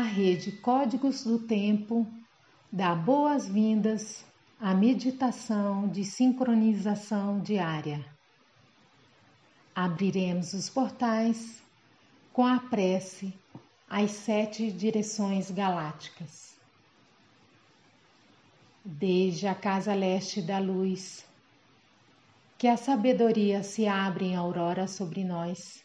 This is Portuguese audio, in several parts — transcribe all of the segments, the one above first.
a rede Códigos do Tempo dá boas-vindas à meditação de sincronização diária. Abriremos os portais com a prece às sete direções galácticas. Desde a casa leste da luz, que a sabedoria se abre em aurora sobre nós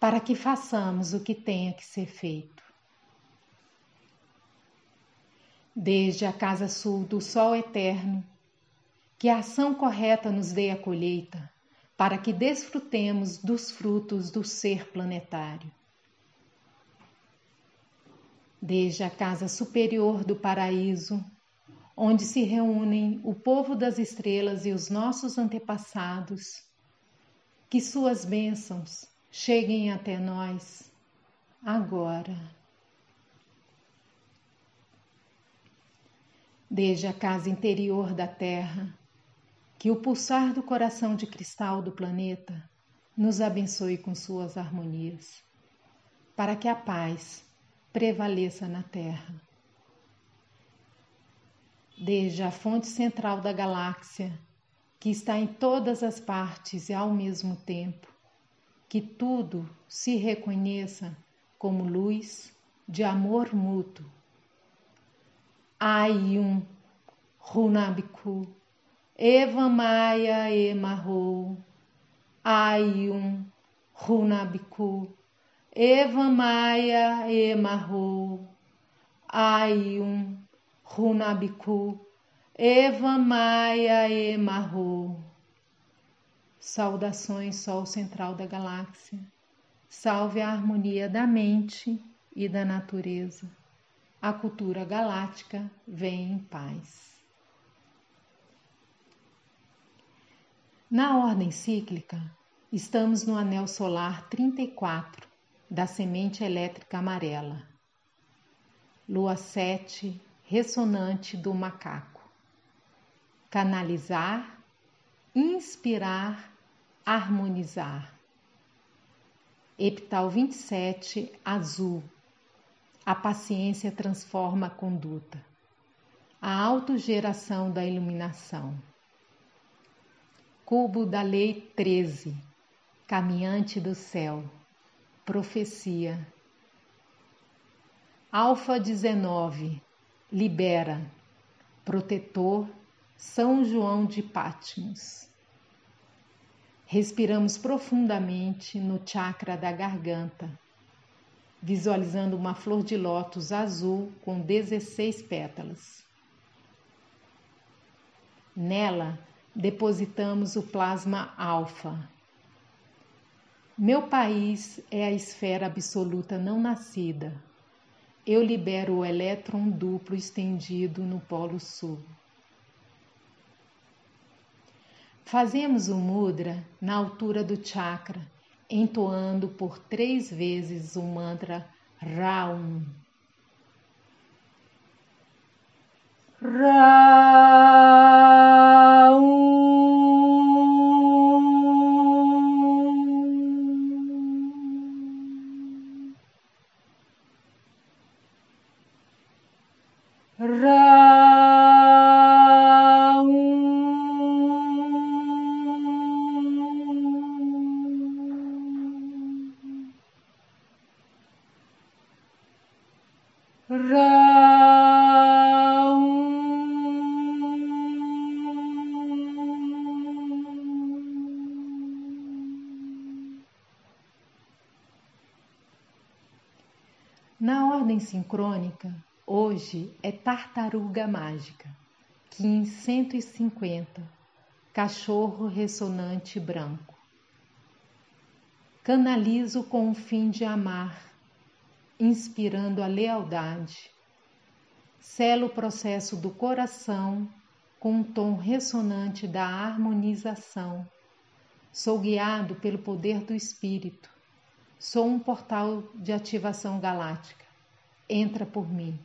para que façamos o que tenha que ser feito. Desde a casa sul do sol eterno, que a ação correta nos dê a colheita, para que desfrutemos dos frutos do ser planetário. Desde a casa superior do paraíso, onde se reúnem o povo das estrelas e os nossos antepassados, que suas bênçãos cheguem até nós agora. Desde a casa interior da Terra, que o pulsar do coração de cristal do planeta nos abençoe com suas harmonias, para que a paz prevaleça na Terra. Desde a fonte central da galáxia, que está em todas as partes e ao mesmo tempo, que tudo se reconheça como luz de amor mútuo. Ayum Runabiku Eva Maia Emarrou Ayum Runabiku Eva Maia Emarrou Ayum Runabiku Eva Maia Emarrou Saudações, Sol central da galáxia. Salve a harmonia da mente e da natureza. A cultura galáctica vem em paz. Na ordem cíclica, estamos no anel solar 34 da semente elétrica amarela. Lua 7, ressonante do macaco. Canalizar, inspirar harmonizar. Epital 27, azul. A paciência transforma a conduta. A autogeração da iluminação. Cubo da Lei 13, caminhante do céu. Profecia. Alfa 19, libera. Protetor, São João de Pátimos. Respiramos profundamente no chakra da garganta, visualizando uma flor de lótus azul com 16 pétalas. Nela, depositamos o plasma alfa. Meu país é a esfera absoluta não nascida. Eu libero o elétron duplo estendido no polo sul. Fazemos o mudra na altura do chakra, entoando por três vezes o mantra Raum. Raum. Ordem sincrônica, hoje é tartaruga mágica, Kim 150, cachorro ressonante branco. Canalizo com o fim de amar inspirando a lealdade. Selo o processo do coração com um tom ressonante da harmonização. Sou guiado pelo poder do espírito. Sou um portal de ativação galáctica. Entra por mim.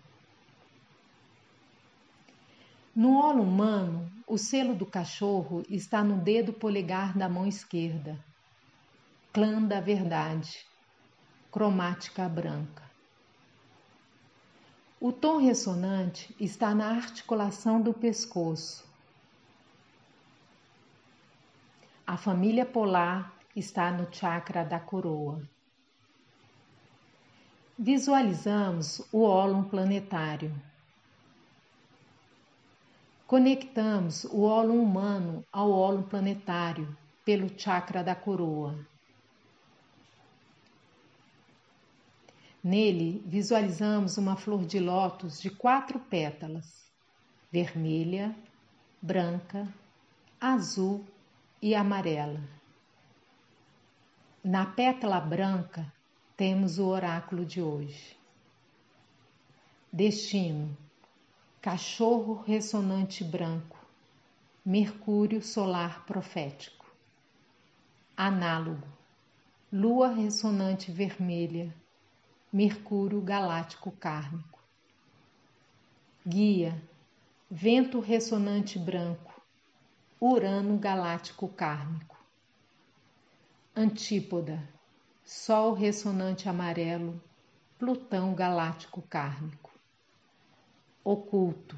No olo humano, o selo do cachorro está no dedo polegar da mão esquerda. Clã da verdade, cromática branca. O tom ressonante está na articulação do pescoço. A família polar está no chakra da coroa. Visualizamos o ólon planetário. Conectamos o ólon humano ao ólon planetário pelo chakra da coroa. Nele visualizamos uma flor de lótus de quatro pétalas: vermelha, branca, azul e amarela. Na pétala branca temos o oráculo de hoje. Destino cachorro ressonante branco, Mercúrio solar profético. Análogo, lua ressonante vermelha, Mercúrio galáctico kármico. Guia, vento ressonante branco, Urano galáctico kármico. Antípoda, Sol ressonante amarelo, Plutão galáctico kármico oculto,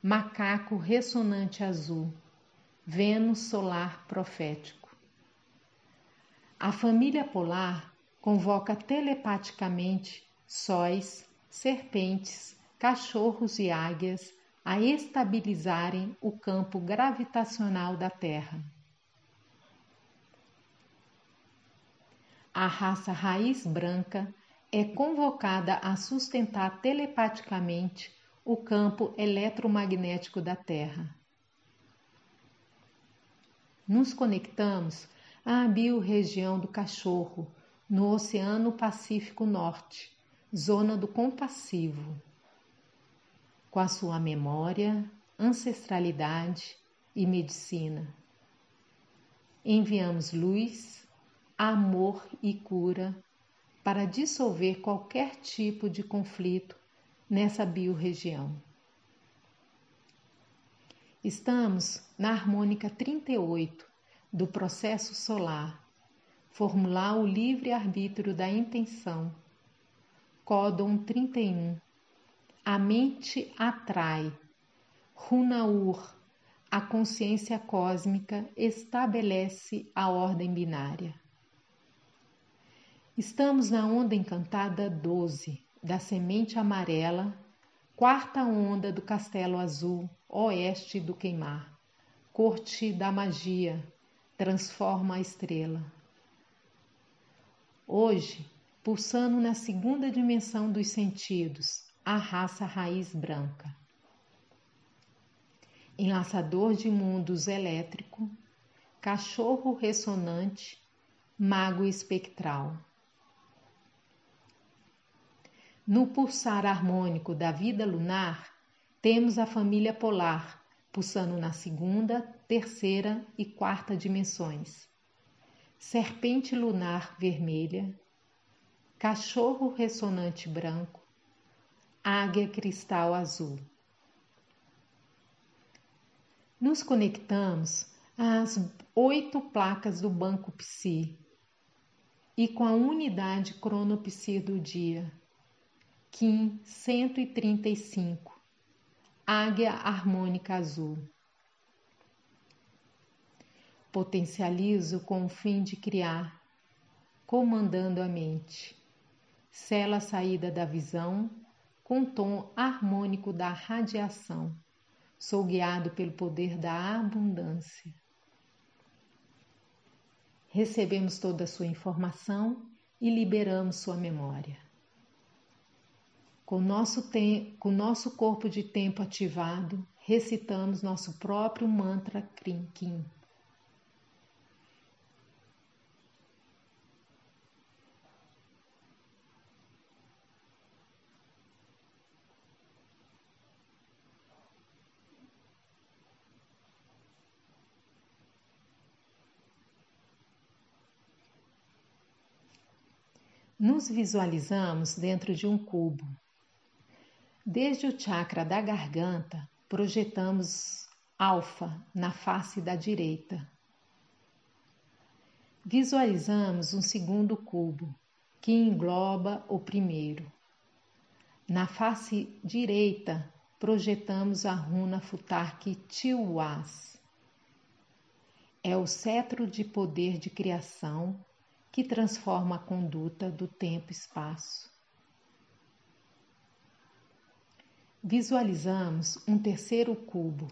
macaco ressonante azul, Vênus solar profético. A família polar convoca telepaticamente sóis, serpentes, cachorros e águias a estabilizarem o campo gravitacional da Terra. A raça raiz branca é convocada a sustentar telepaticamente o campo eletromagnético da Terra. Nos conectamos à biorregião do cachorro, no Oceano Pacífico Norte, zona do compassivo, com a sua memória, ancestralidade e medicina. Enviamos luz, amor e cura para dissolver qualquer tipo de conflito nessa biorregião. Estamos na harmônica 38 do processo solar, formular o livre-arbítrio da intenção. Códon 31. A mente atrai. Runaur. A consciência cósmica estabelece a ordem binária. Estamos na onda encantada 12 da semente amarela, quarta onda do castelo azul, oeste do queimar, corte da magia, transforma a estrela. Hoje, pulsando na segunda dimensão dos sentidos, a raça raiz branca. Enlaçador de mundos elétrico, cachorro ressonante, mago espectral. No pulsar harmônico da vida lunar, temos a família polar, pulsando na segunda, terceira e quarta dimensões. Serpente lunar vermelha, cachorro ressonante branco, águia cristal azul. Nos conectamos às oito placas do banco Psi e com a unidade cronopsi do dia Kim 135 Águia harmônica azul. Potencializo com o fim de criar, comandando a mente. Sela a saída da visão com tom harmônico da radiação. Sou guiado pelo poder da abundância. Recebemos toda a sua informação e liberamos sua memória. Com nosso, com nosso corpo de tempo ativado, recitamos nosso próprio mantra Krim Kim. Nos visualizamos dentro de um cubo Desde o chakra da garganta, projetamos alfa na face da direita. Visualizamos um segundo cubo, que engloba o primeiro. Na face direita, projetamos a runa Futark Tiwas. É o cetro de poder de criação que transforma a conduta do tempo e espaço. Visualizamos um terceiro cubo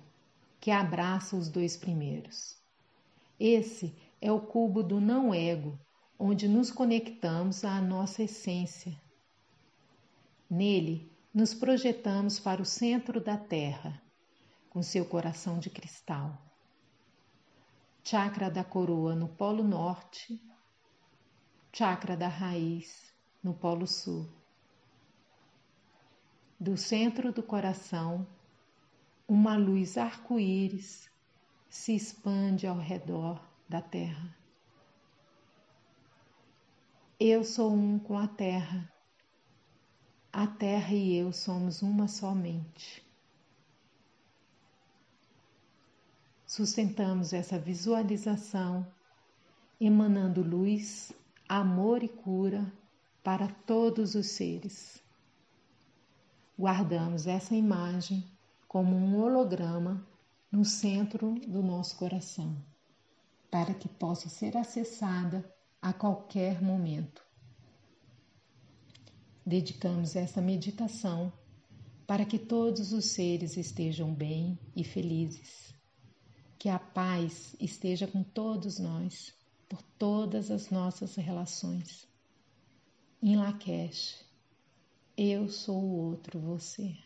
que abraça os dois primeiros. Esse é o cubo do não-ego, onde nos conectamos à nossa essência. Nele, nos projetamos para o centro da Terra, com seu coração de cristal. Chakra da coroa no Polo Norte, chakra da raiz no Polo Sul. Do centro do coração, uma luz arco-íris se expande ao redor da Terra. Eu sou um com a Terra a Terra e eu somos uma somente. Sustentamos essa visualização, emanando luz, amor e cura para todos os seres. Guardamos essa imagem como um holograma no centro do nosso coração, para que possa ser acessada a qualquer momento dedicamos essa meditação para que todos os seres estejam bem e felizes. Que a paz esteja com todos nós, por todas as nossas relações. Em Lakesh, eu sou o outro você.